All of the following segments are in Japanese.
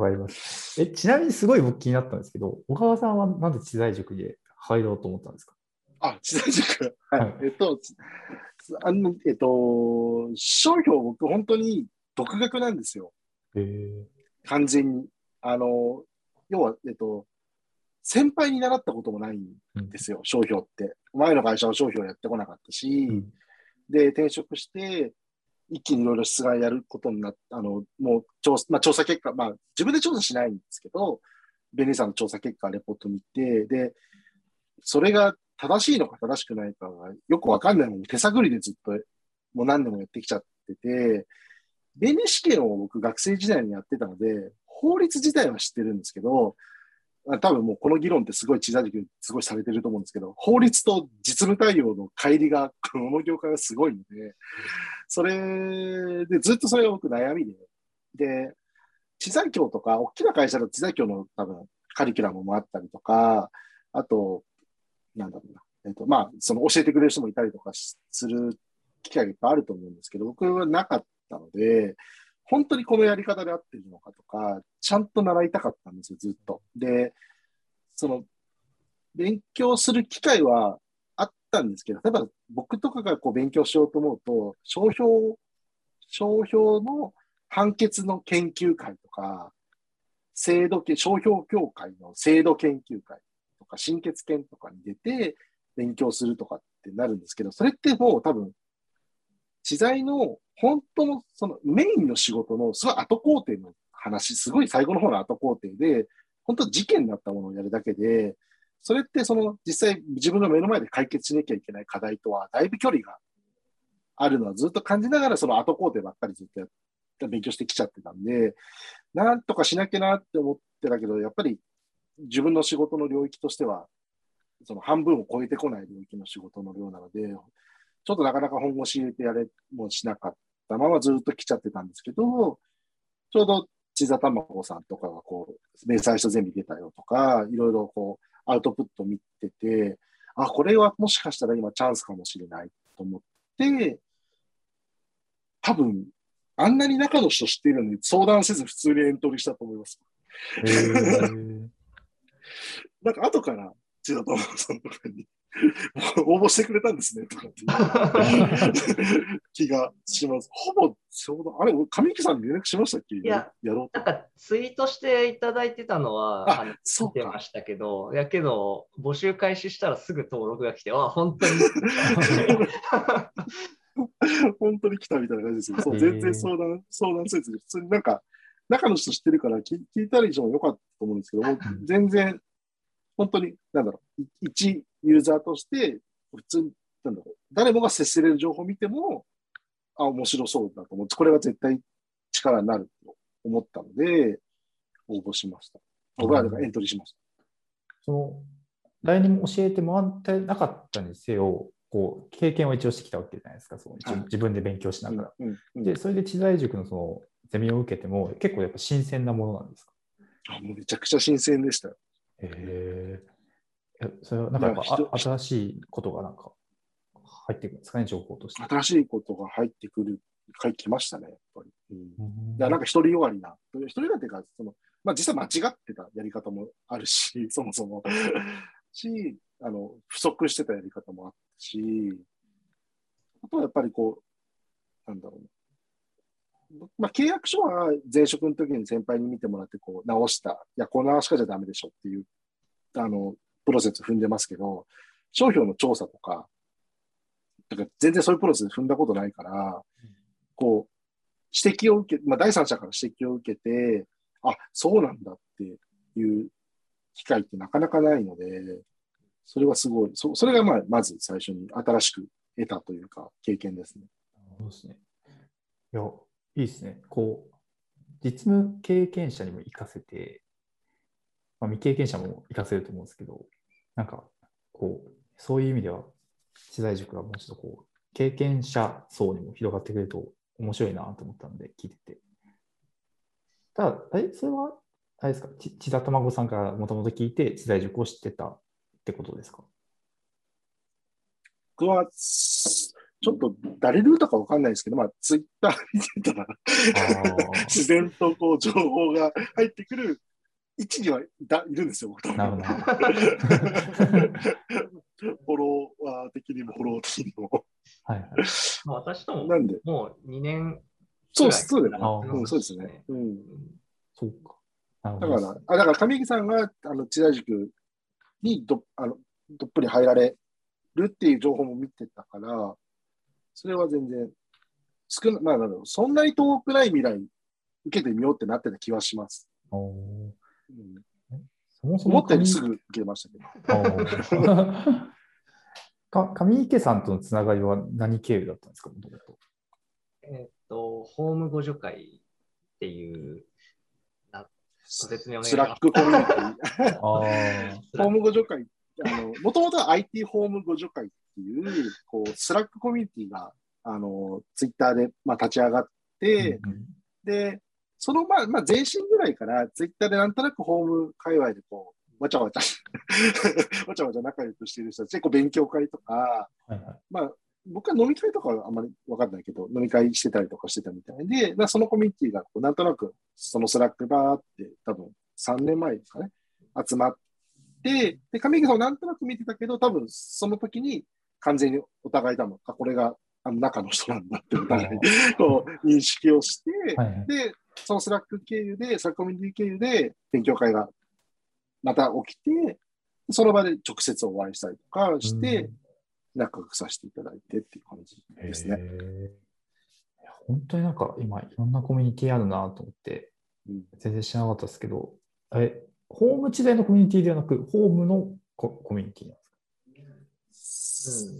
わかります。え、ちなみにすごい僕気になったんですけど、小川さんはなんで知財塾で入ろうと思ったんですか？あ、知財塾？はい。はいえっと、つあの、えっと、商標僕本当に独学なんですよ。へえ完全に。あの、要は、えっと、先輩に習ったこともないんですよ、商標って。前の会社は商標やってこなかったし、うんで、転職して、一気にいろいろ出願やることになった、あの、もう調査、まあ、調査結果、まあ、自分で調査しないんですけど、ベニーさんの調査結果、レポート見て、で、それが正しいのか正しくないかがよくわかんないのに手探りでずっと、もう何年もやってきちゃってて、弁理試験を僕学生時代にやってたので、法律自体は知ってるんですけど、多分もうこの議論ってすごい小さい時すごいされてると思うんですけど、法律と実務対応の乖離が、この業界はすごいので、それでずっとそれが僕悩みで、で、知財協とか、大きな会社の知財協の多分カリキュラムもあったりとか、あと、なんだろうな、えっと、まあ、その教えてくれる人もいたりとかする機会がいっぱいあると思うんですけど、僕はなかったので、本当にこのやり方で合ってるのかとか、ちゃんと習いたかったんですよ、ずっと。で、その、勉強する機会はたんですけど、例えば僕とかがこう勉強しようと思うと、商標、商標の判決の研究会とか、制度、商標協会の制度研究会とか、新血研とかに出て勉強するとかってなるんですけど、それってもう多分、知財の本当のそのメインの仕事のすごい後工程の話、すごい最後の方の後工程で、本当事件になったものをやるだけで、それってその実際自分の目の前で解決しなきゃいけない課題とはだいぶ距離があるのはずっと感じながらその後工程ばっかりずっとやっ勉強してきちゃってたんで、なんとかしなきゃなって思ってたけど、やっぱり自分の仕事の領域としては、その半分を超えてこない領域の仕事の量なので、ちょっとなかなか本腰入れてやれもしなかったままずっと来ちゃってたんですけど、ちょうど千座卵さんとかがこう、明細書全部出たよとか、いろいろこう、アウトプット見てて、あ、これはもしかしたら今チャンスかもしれないと思って、多分、あんなに中の人知っているのに相談せず普通にエントリーしたと思います。なんか後から千田卵さんとかに 応募してくれたんですねとかっていう 気がします。ほぼ相談、あれ、上木さんに連絡しましたっけ？いや、やろうと。なんかツイートしていただいてたのは、ああのそうてましたけど、やけど、募集開始したらすぐ登録が来て、あ、本当に。本当に来たみたいな感じですよ。そう、全然相談、相談せずに、普通になんか、中の人知ってるから聞聞いたら以上よかったと思うんですけど、全然、本当に、なんだろう、い一ユーザーとして、普通に、なんだろう、誰もが接せれる情報を見ても、あ、面白そうだと思って、これは絶対力になると思ったので、応募しました。僕はだからエントリーしましその誰にも教えてもらってなかったにせよ、こう経験を一応してきたわけじゃないですか、その自分で勉強しなた。がら。うんうんで、それで知財塾のそのゼミを受けても、結構やっぱ新鮮なものなんですか？あもうめちゃくちゃ新鮮でしたよ。へえ。えそれはなんか新しいことがなんか入ってくるんですかね、情報として。新しいことが入ってくる、入ってきましたね、やっぱり。うんうんいや、なんか独りよがりな。独りよがりっていうか、その、まあ実際間違ってたやり方もあるし、そもそも。し、あの、不足してたやり方もあったし、あとはやっぱりこう、なんだろうな。まあ契約書は前職の時に先輩に見てもらってこう直した。いや、この直しかじゃダメでしょっていう、あの、プロセス踏んでますけど、商標の調査とか、だから全然そういうプロセス踏んだことないから、こう、指摘を受け、まあ、第三者から指摘を受けて、あ、そうなんだっていう機会ってなかなかないので、それはすごい、そそれがまあ、まず最初に新しく得たというか、経験ですね。そうですね。いや、いいですね。こう、実務経験者にも活かせて、まあ、未経験者も活かせると思うんですけど、なんか、こう、そういう意味では、知財塾がもうちょっとこう、経験者層にも広がってくれると面白いなと思ったので、聞いてて。ただ、え、それは、あれですか、ち千田卵さんからもともと聞いて、知財塾を知ってたってことですか僕は、ちょっと誰ルートかわかんないですけど、まあ、ツイッター見てたら、自然とこう情報が入ってくる位置にはいたいるんですよ、僕多なるほど。フォロワー的にもフォロー的にも。はいはい。まあ私ともなんで、もう2年そうくらいそうだよね。あうん、そうですね。うん。そうか。だ。から、あだから上木さんがあの千田塾にどあのどっぷり入られるっていう情報も見てたから、それは全然少な、まあ、なんだろうそんなに遠くない未来受けてみようってなってた気はします。おそもそも思ったより上すぐ受けましたけど。か上池さんとのつながりは何経由だったんですか、もともと。えっと、ホーム互助会っていう、なご説明お願いしますスラックコミュニティ。ホーム互助会、あの、もともとは IT ホーム互助会っていう、こう、スラックコミュニティが、あの、ツイッターで、まあ、立ち上がって、うんうんで、その、まあ、まあ、前身ぐらいから、ツイッターでなんとなく法務界隈でこう、わちゃわちゃ、わちゃわちゃ仲良くしている人たちで、こう、勉強会とか、はいはい。まあ、僕は飲み会とかはあんまりわかんないけど、飲み会してたりとかしてたみたいで、まあ、そのコミュニティがこうなんとなく、そのスラックバーって多分3年前ですかね、集まって、で、上池さんをなんとなく見てたけど、多分その時に完全にお互い多分、あ、これがあの中の人なんだってお互いこう認識をして、はいはい。で、そのスラック経由で、スラックコミュニティ経由で勉強会がまた起きて、その場で直接お会いしたりとかして、うん。仲良くさせていただいてっていう感じですね。本当になんか今いろんなコミュニティあるなと思ってうん。全然知らなかったですけど、え、ホーム時代のコミュニティではなく、ホームのココミュニティ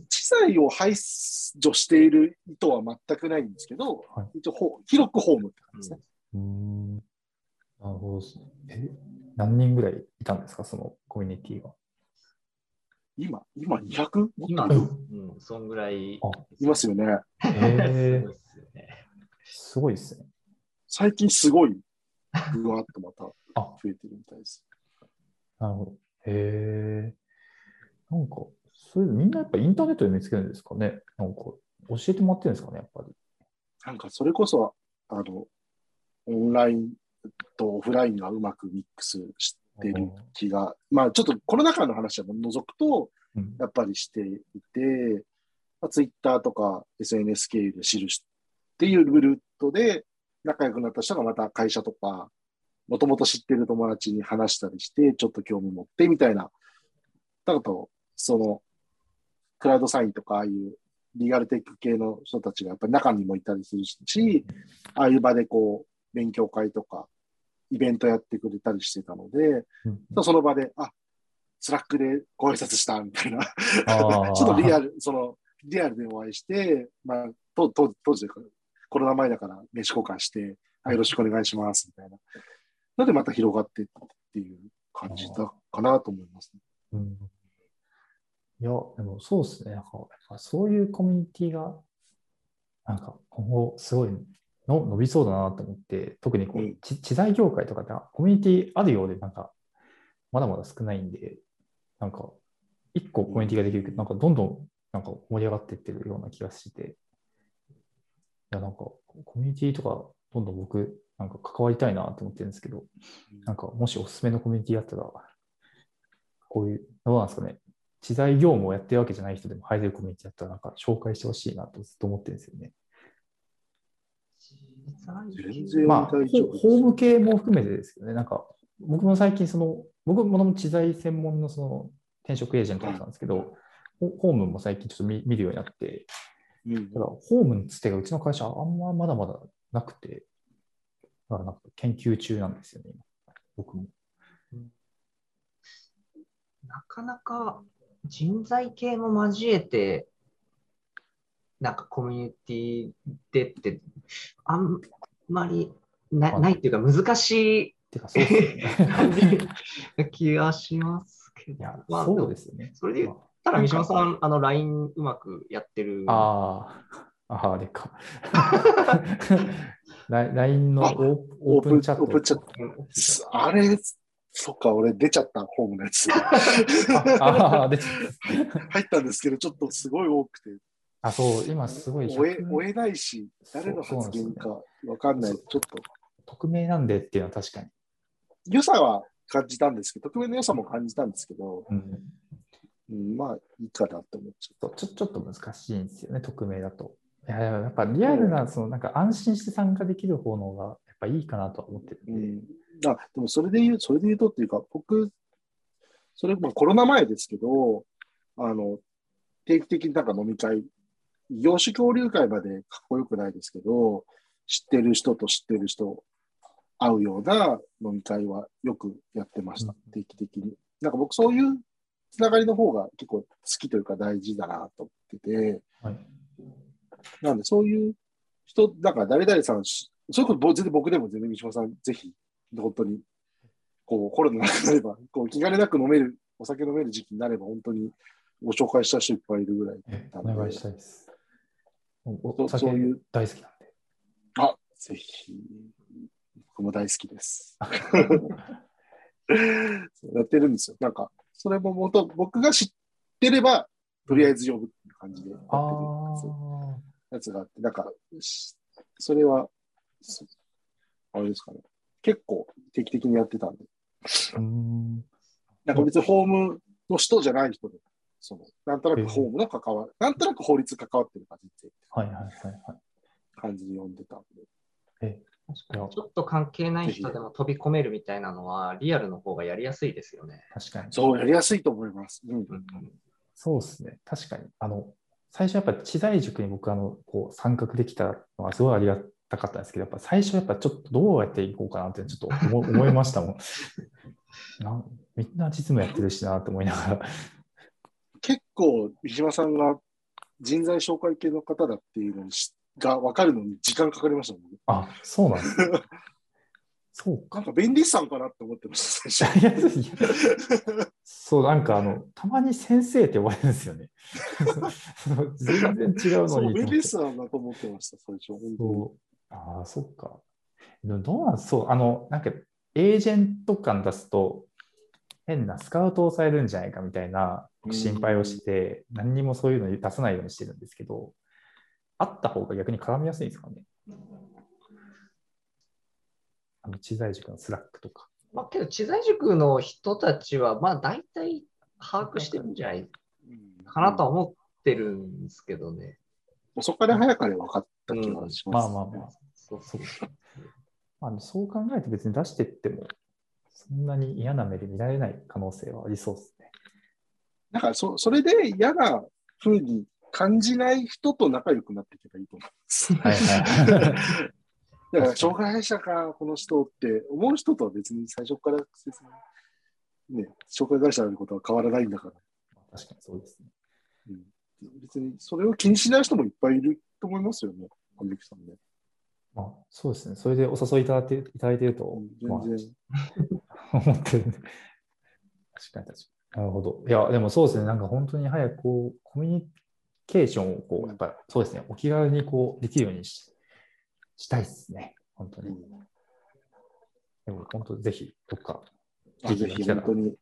知財を排除している意図は全くないんですけど、かはい。一応ほ広くホームって感じですね。うーん。なるほどですね。え、何人ぐらいいたんですか、そのコミュニティは。今、今 200? 今、ううんん、そんぐらい。あいますよね。へーすごいっすよね。すごいですね。最近すごい、ぶわっとまたあ増えてるみたいです。なるほど。へえ。なんか、そういうみんなやっぱインターネットで見つけるんですかね？なんか、教えてもらってるんですかね、やっぱり。なんかそれこそ、あの、オンラインとオフラインがうまくミックスしてる気が、まあちょっとコロナ禍の話は除くと、うんやっぱりしていて、まあ、ツイッターとか SNS 経由で知るしっていうルートで仲良くなった人がまた会社とか、もともと知ってる友達に話したりして、ちょっと興味持ってみたいな。だと、その、クラウドサインとか、ああいうリーガルテック系の人たちがやっぱり中にもいたりするし、ああいう場でこう、勉強会とか、イベントやってくれたりしてたので、うんその場で、あ、スラックでご挨拶したみたいな、ちょっとリアル、その、リアルでお会いして、まあ、当当当時でコロナ前だから名刺交換して、あよろしくお願いします、みたいな。のでまた広がってっていう感じだかなと思います、ね。うんいや、でもそうですね。なんか、そういうコミュニティが、なんか今後すごいの伸びそうだなと思って、特にこう、知財業界とかでコミュニティあるようで、なんか、まだまだ少ないんで、なんか、一個コミュニティができるけど、なんかどんどんなんか盛り上がっていってるような気がして、いや、なんか、コミュニティとか、どんどん僕、なんか関わりたいなと思ってるんですけど、なんか、もしおすすめのコミュニティあったら、こういう、どうなんですかね、知財業務をやってるわけじゃない人でも入れるコミュニティだったら、なんか紹介してほしいなとずっと思ってるんですよね。まあ、大丈夫ですホホーム系も含めてですけどね、なんか、僕も最近、その、僕も知財専門のその転職エージェントだったんですけど、ホホームも最近ちょっと見見るようになって、うん。ただ、ホームのつてがうちの会社、あんままだまだなくて、だからなんか研究中なんですよね、今。僕も。なかなか人材系も交えて、なんかコミュニティでって、あんまりなはいないっていうか難してか、そうですよい 気がしますけど。まあそうですよね。それで言っまたら、三島さん、あの、LINE うまくやってる。ああー、ああれか。ラ LINE のオあープンチャット。オープンチャットうんあれ、そっか、俺出ちゃった、ホームのやつ。入ったんですけど、ちょっとすごい多くて、あ、そう、今すごい追え100追えないし、誰の発言かわかんない。ちょっと、匿名なんでっていうのは確かに。良さは感じたんですけど、匿名の良さも感じたんですけど、うん、うん、まあいいかなって思っちゃっそうちょちょっと難しいんですよね、匿名だと。いや、いややっぱリアルな、そのなんか安心して参加できる方の方がやっぱいいかなとは思ってるた。んで。うん。あ、でもそれで言う、それで言うとっていうか、僕、それ、まあコロナ前ですけど、あの、定期的になんか飲み会、業種交流会までかっこよくないですけど、知ってる人と知ってる人、会うような飲み会はよくやってましたうん、定期的に。なんか僕そういうつながりの方が結構好きというか大事だなと思ってて、はい、なんでそういう人、だから誰々さんし、それこそ僕全然僕でも全然三島さん、ぜひ、本当に、こうコロナなくなれば、こう気兼ねなく飲める、お酒飲める時期になれば、本当にご紹介した人いっぱいいるぐらいえお願いしたいです。お酒そういう大好きなんで。あ、ぜひ、僕も大好きです。やってるんですよ。なんか、それも元、僕が知ってれば、とりあえず呼ぶっていう感じでやってるあやつがあって、なんか、しそれは、そあれですかね。結構定期的にやってたんで、あ。うん。なんか別にホームの人じゃない人で、その、なんとなくホームの関わ、なんとなく法律関わってる感じってはいはいはいはい。感じで読んでたんで。え、いやちょっと関係ない人でも飛び込めるみたいなのは、リアルの方がやりやすいですよね。確かに。そう、やりやすいと思います。うん。うんそうですね。確かに。あの、最初やっぱ知財塾に僕、あの、こう、参画できたのはすごいありがたかったんですけど、やっぱ最初やっぱちょっとどうやっていこうかなってちょっと思思いましたもん。なんみんな実務やってるしなと思いながら。結構、三島さんが人材紹介系の方だっていうのが分かるのに時間かかりましたもんね。あ、そうなんですね。そうなかん。か便利さんかなって思ってました、最 いやいやそう、なんかあの、たまに先生って呼ばれるんですよね。全然違うのに。便利さんだと思ってました、最初。そう。ああ、そっか。どうなんそう、あの、なんか、エージェント感出すと、変なスカウトをされるんじゃないかみたいな心配をして、何にもそういうの出さないようにしてるんですけど、あった方が逆に絡みやすいんですかね？あの、知財塾のスラックとか。まあ、けど、知財塾の人たちは、まあ、大体把握してるんじゃないうんかなとは思ってるんですけどね。遅かれ早かれ分かった気がします。まあまあまあ。そうそう。まあ、そう考えて別に出してっても、そんなに嫌な目で見られない可能性はありそうですね。なんかそ、それで嫌な風に感じない人と仲良くなっていけばいいと思います。はいはい。だから、障害者か、この人って思う人とは別に最初から説明、ね、障害会社のことは変わらないんだから、確かにそうですね。うん、別にそれを気にしない人もいっぱいいると思いますよね、コミュニケーションね。まあ、そうですね。それでお誘いいただいていただいていると、うんまあ、全然。思ってるんで。確かに確かに。なるほど。いや、でもそうですね。なんか本当に早くこう、コミュニケーションをこう、やっぱそうですね。お気軽にこう、できるようにししたいですね。本当に。でも本当ぜひ、どっか、あぜひ本当に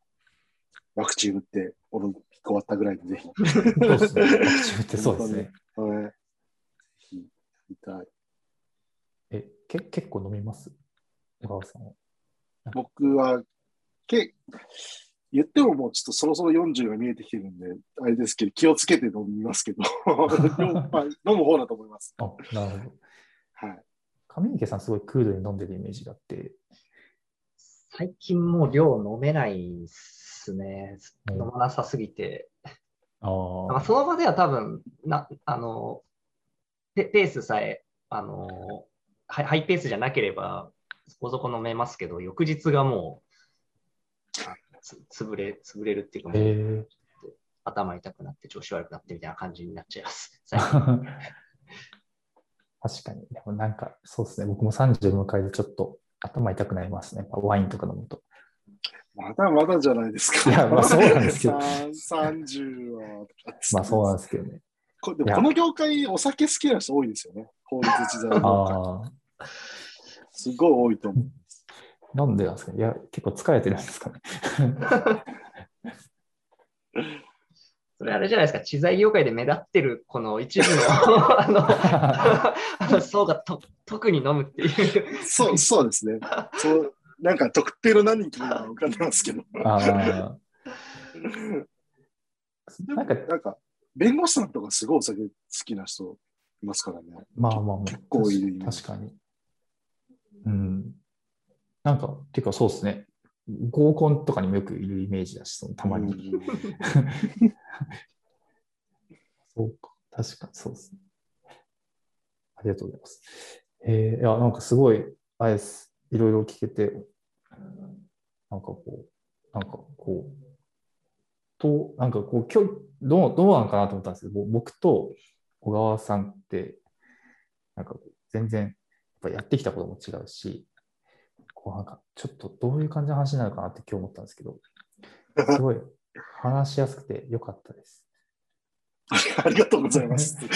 ワクチン打ってオリンピック終わったぐらいでぜひ。そうですね。ワクチン打ってそうですね。はい。ぜひやりたい。え、け結構飲みます？小川さんは。僕は、け言ってももうちょっとそろそろ40が見えてきてるんで、あれですけど、気をつけて飲みますけど、まあ飲む方だと思います。あ、なるほど。はい。上池さんすごいクールに飲んでるイメージがあって、最近もう量飲めないっすね。うん飲まなさすぎて。あその場では多分な、あの、ペペースさえ、あの、ハイハイペースじゃなければ、そこそこ飲めますけど、翌日がもう、あつ潰れ、潰れるっていうか、もうへえ。頭痛くなって調子悪くなってみたいな感じになっちゃいます。確かに。でもなんか、そうですね。僕も30迎えでちょっと頭痛くなりますね。ワインとか飲むと。まだまだじゃないですか。いやまあそうなんですけどさん30は。まあそうなんですけどね。こでもこの業界、お酒好きな人多いですよね。法律知財業界。ああ、すごい多いと思う。なんでなんですかね。いや、結構疲れてるんですかね。それあれじゃないですか、知財業界で目立ってるこの一部の あのあの層がと特に飲むっていう。そう、そうですね。そう、なんか特定の何人かが浮かんでますけど。なんか、なんか、弁護士さんとかすごいお酒好きな人いますからね。まあまあまあ、結構いる確かに。うん。なんか、っていうかそうですね。合コンとかにもよくいるイメージだし、そのたまに。うん そうか、確かにそうですね。ありがとうございます。えー、いや、なんかすごい、あれです。いろいろ聞けて、なんかこう、なんかこう、と、なんかこう、今日、どう、どうなのかなと思ったんですけど、僕と小川さんって、なんか全然、やっぱやってきたことも違うし、こうなんか、ちょっとどういう感じの話になるかなって今日思ったんですけど、すごい話しやすくてよかったです。ありがとうございます。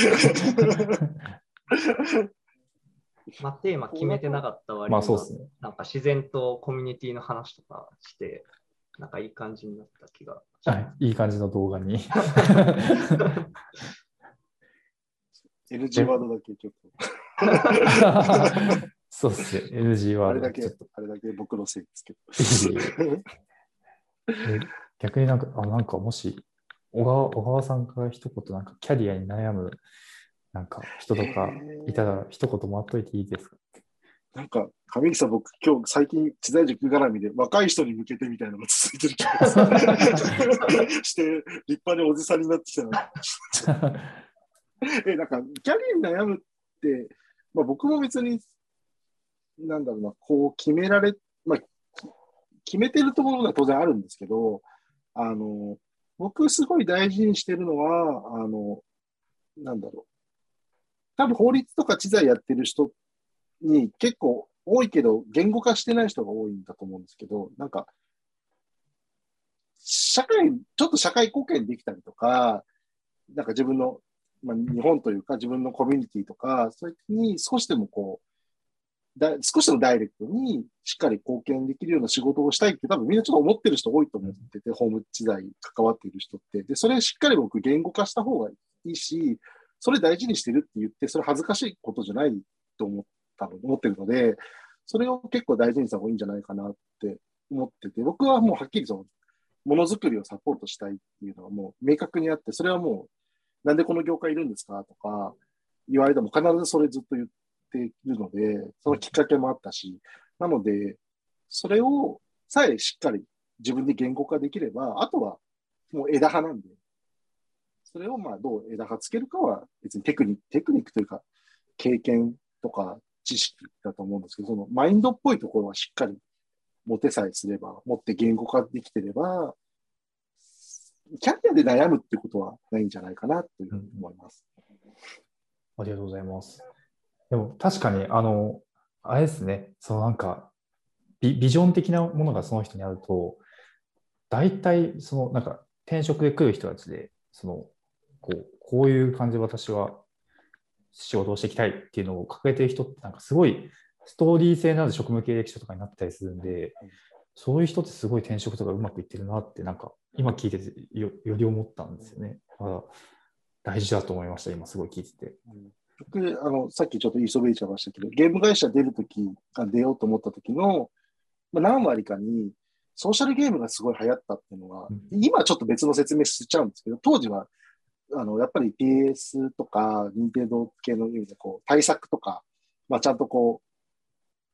まあ、テーマ決めてなかった割にはまあそうですね。なんか自然とコミュニティの話とかして、なんかいい感じになった気が。はい、いい感じの動画に。NG ワードだけちょっ そうですね。NG と、ワあれだけードちょっと、あれだけ僕のせいですけど。え逆になんか、あなんかもし、小川小川さんから一言、なんかキャリアに悩む、なんか人とかいたら、一言もらっといていいですか？なんか、上木さん、僕、今日最近、知財塾絡みで若い人に向けてみたいなのが続いてる気が して、立派におじさんになってきたな。え、なんか、キャリアに悩むって、まあ、僕も別に、なんだろうな、こう決められ、まあ、決めてるところが当然あるんですけど、あの、僕すごい大事にしてるのは、あの、なんだろう。多分法律とか知財やってる人に結構多いけど、言語化してない人が多いんだと思うんですけど、なんか、社会、ちょっと社会貢献できたりとか、なんか自分の、まあ、日本というか自分のコミュニティとか、そういう時に少しでもこう、だ少しでもダイレクトにしっかり貢献できるような仕事をしたいって多分みんなちょっと思ってる人多いと思ってて、ホーム知財関わっている人って。で、それしっかり僕言語化した方がいいし、それ大事にしてるって言って、それ恥ずかしいことじゃないと思ったの、思ってるので、それを結構大事にした方がいいんじゃないかなって思ってて、僕はもうはっきりその、ものづくりをサポートしたいっていうのはもう明確にあって、それはもう、なんでこの業界いるんですかとか言われても必ずそれずっと言っているので、そのきっかけもあったし、なので、それをさえしっかり自分で言語化できれば、あとはもう枝葉なんで、それをまあどう枝葉つけるかは別にテクニック、テクニックというか経験とか知識だと思うんですけど、そのマインドっぽいところはしっかり持てさえすれば、持って言語化できてれば、キャリアで悩むってことはないんじゃないかなというふうに思います。ありがとうございます。でも確かに、あの、あれですね、そのなんかビ、ビジョン的なものがその人にあると、大体、そのなんか転職で来る人たちで、その、こう、こういう感じ私は仕事をしていきたいっていうのを掲げてる人って、なんかすごいストーリー性のある職務経歴書とかになったりするんで、そういう人ってすごい転職とかうまくいってるなって、なんか今聞いててよより思ったんですよね。だから大事だと思いました、今すごい聞いてて。僕、あの、さっきちょっと言いそびれちゃいましたけど、ゲーム会社出るとき、あ出ようと思った時の、まあ、何割かに、ソーシャルゲームがすごい流行ったっていうのは、うん今ちょっと別の説明しちゃうんですけど、当時は、あの、やっぱり PS とか、任天堂系の意味で、こう、対策とか、まあ、ちゃんとこう、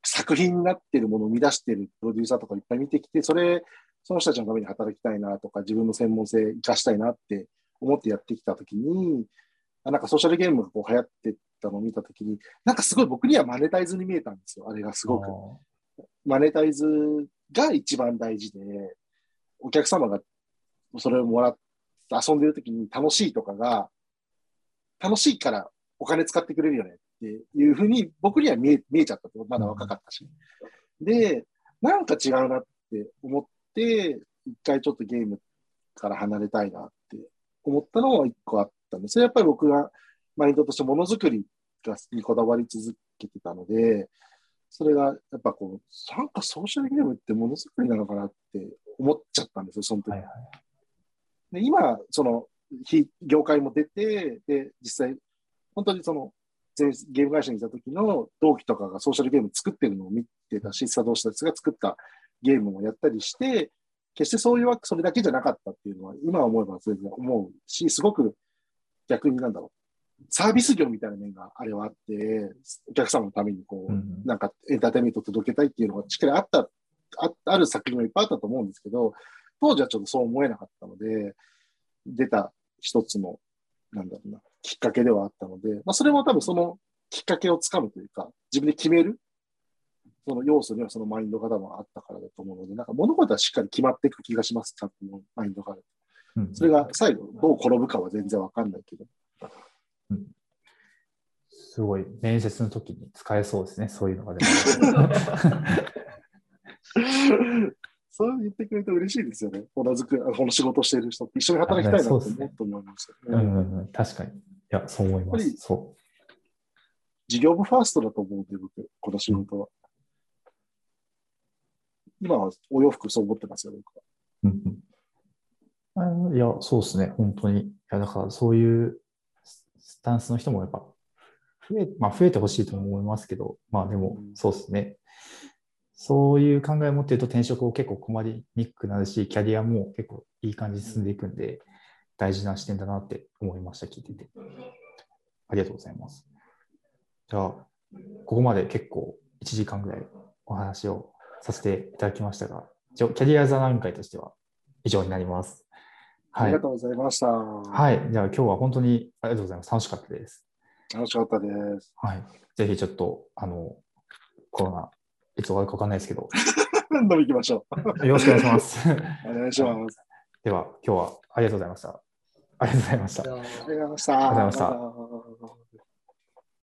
作品になってるものを生み出してるプロデューサーとかいっぱい見てきて、それ、その人たちのために働きたいなとか、自分の専門性生かしたいなって思ってやってきたときに、なんかソーシャルゲームがこう流行ってたのを見たときに、なんかすごい僕にはマネタイズに見えたんですよ、あれがすごく。マネタイズが一番大事で、お客様がそれをもらっ遊んでるときに楽しいとかが、楽しいからお金使ってくれるよねっていうふうに僕には見え見えちゃったと、まだ若かったし。で、なんか違うなって思って、一回ちょっとゲームから離れたいなって思ったのは一個あったんです。それやっぱり僕がマインドとしてものづくりがにこだわり続けてたので、それがやっぱこう、なんかソーシャルゲームってものづくりなのかなって思っちゃったんですよ、その時。はいはい。で今、その非業界も出て、で、実際、本当にその、前ゲーム会社にいた時の同期とかがソーシャルゲーム作ってるのを見てたし、佐藤たちが作ったゲームもやったりして、決してそういうわけ、それだけじゃなかったっていうのは、今思えば全然思うし、すごく逆になんだろう、サービス業みたいな面があれはあって、お客様のためにこう、うんなんかエンターテインメントを届けたいっていうのがしっかりあった、あある作品もいっぱいあったと思うんですけど、当時はちょっとそう思えなかったので、出た一つの、なんだろうな、きっかけではあったので、まあ、それも多分そのきっかけをつかむというか、自分で決める、その要素にはそのマインドが多分あったからだと思うので、なんか物事はしっかり決まっていく気がします、多分のマインドがある。うんそれが最後どう転ぶかは全然わかんないけど。すごい面接の時に使えそうですね、そういうのがでも。そう言ってくれると嬉しいですよね。同じく、この仕事している人って一緒に働きたいなと思うと思いますようね。んうんうん、確かに。いや、そう思います。そ事業部ファーストだと思うんで、僕、この仕事は。今はお洋服そう思ってますよ、僕は。う。うんうんあいや、そうですね、本当に。いや、だからそういうススタンスの人もやっぱ増え、まあ、増えてほしいとも思いますけど、まあでもうんそうですね。そういう考えを持ってると転職を結構困りにくくなるし、キャリアも結構いい感じに進んでいくんで、大事な視点だなって思いました、聞いてて。ありがとうございます。じゃあ、ここまで結構1時間ぐらいお話をさせていただきましたが、一応キャリア座談会としては以上になります。はいありが。とうございました。はい。じゃあ今日は本当にありがとうございます。楽しかったです。楽しかったです。はい。ぜひちょっと、あの、コロナ、いつ終わるかわかんないですけど、飲み行きましょう。よろしくお願いします。お願いします。では、今日はありがとうございました。ありがとうございました。あありがとうございました。ありがとうございましたた。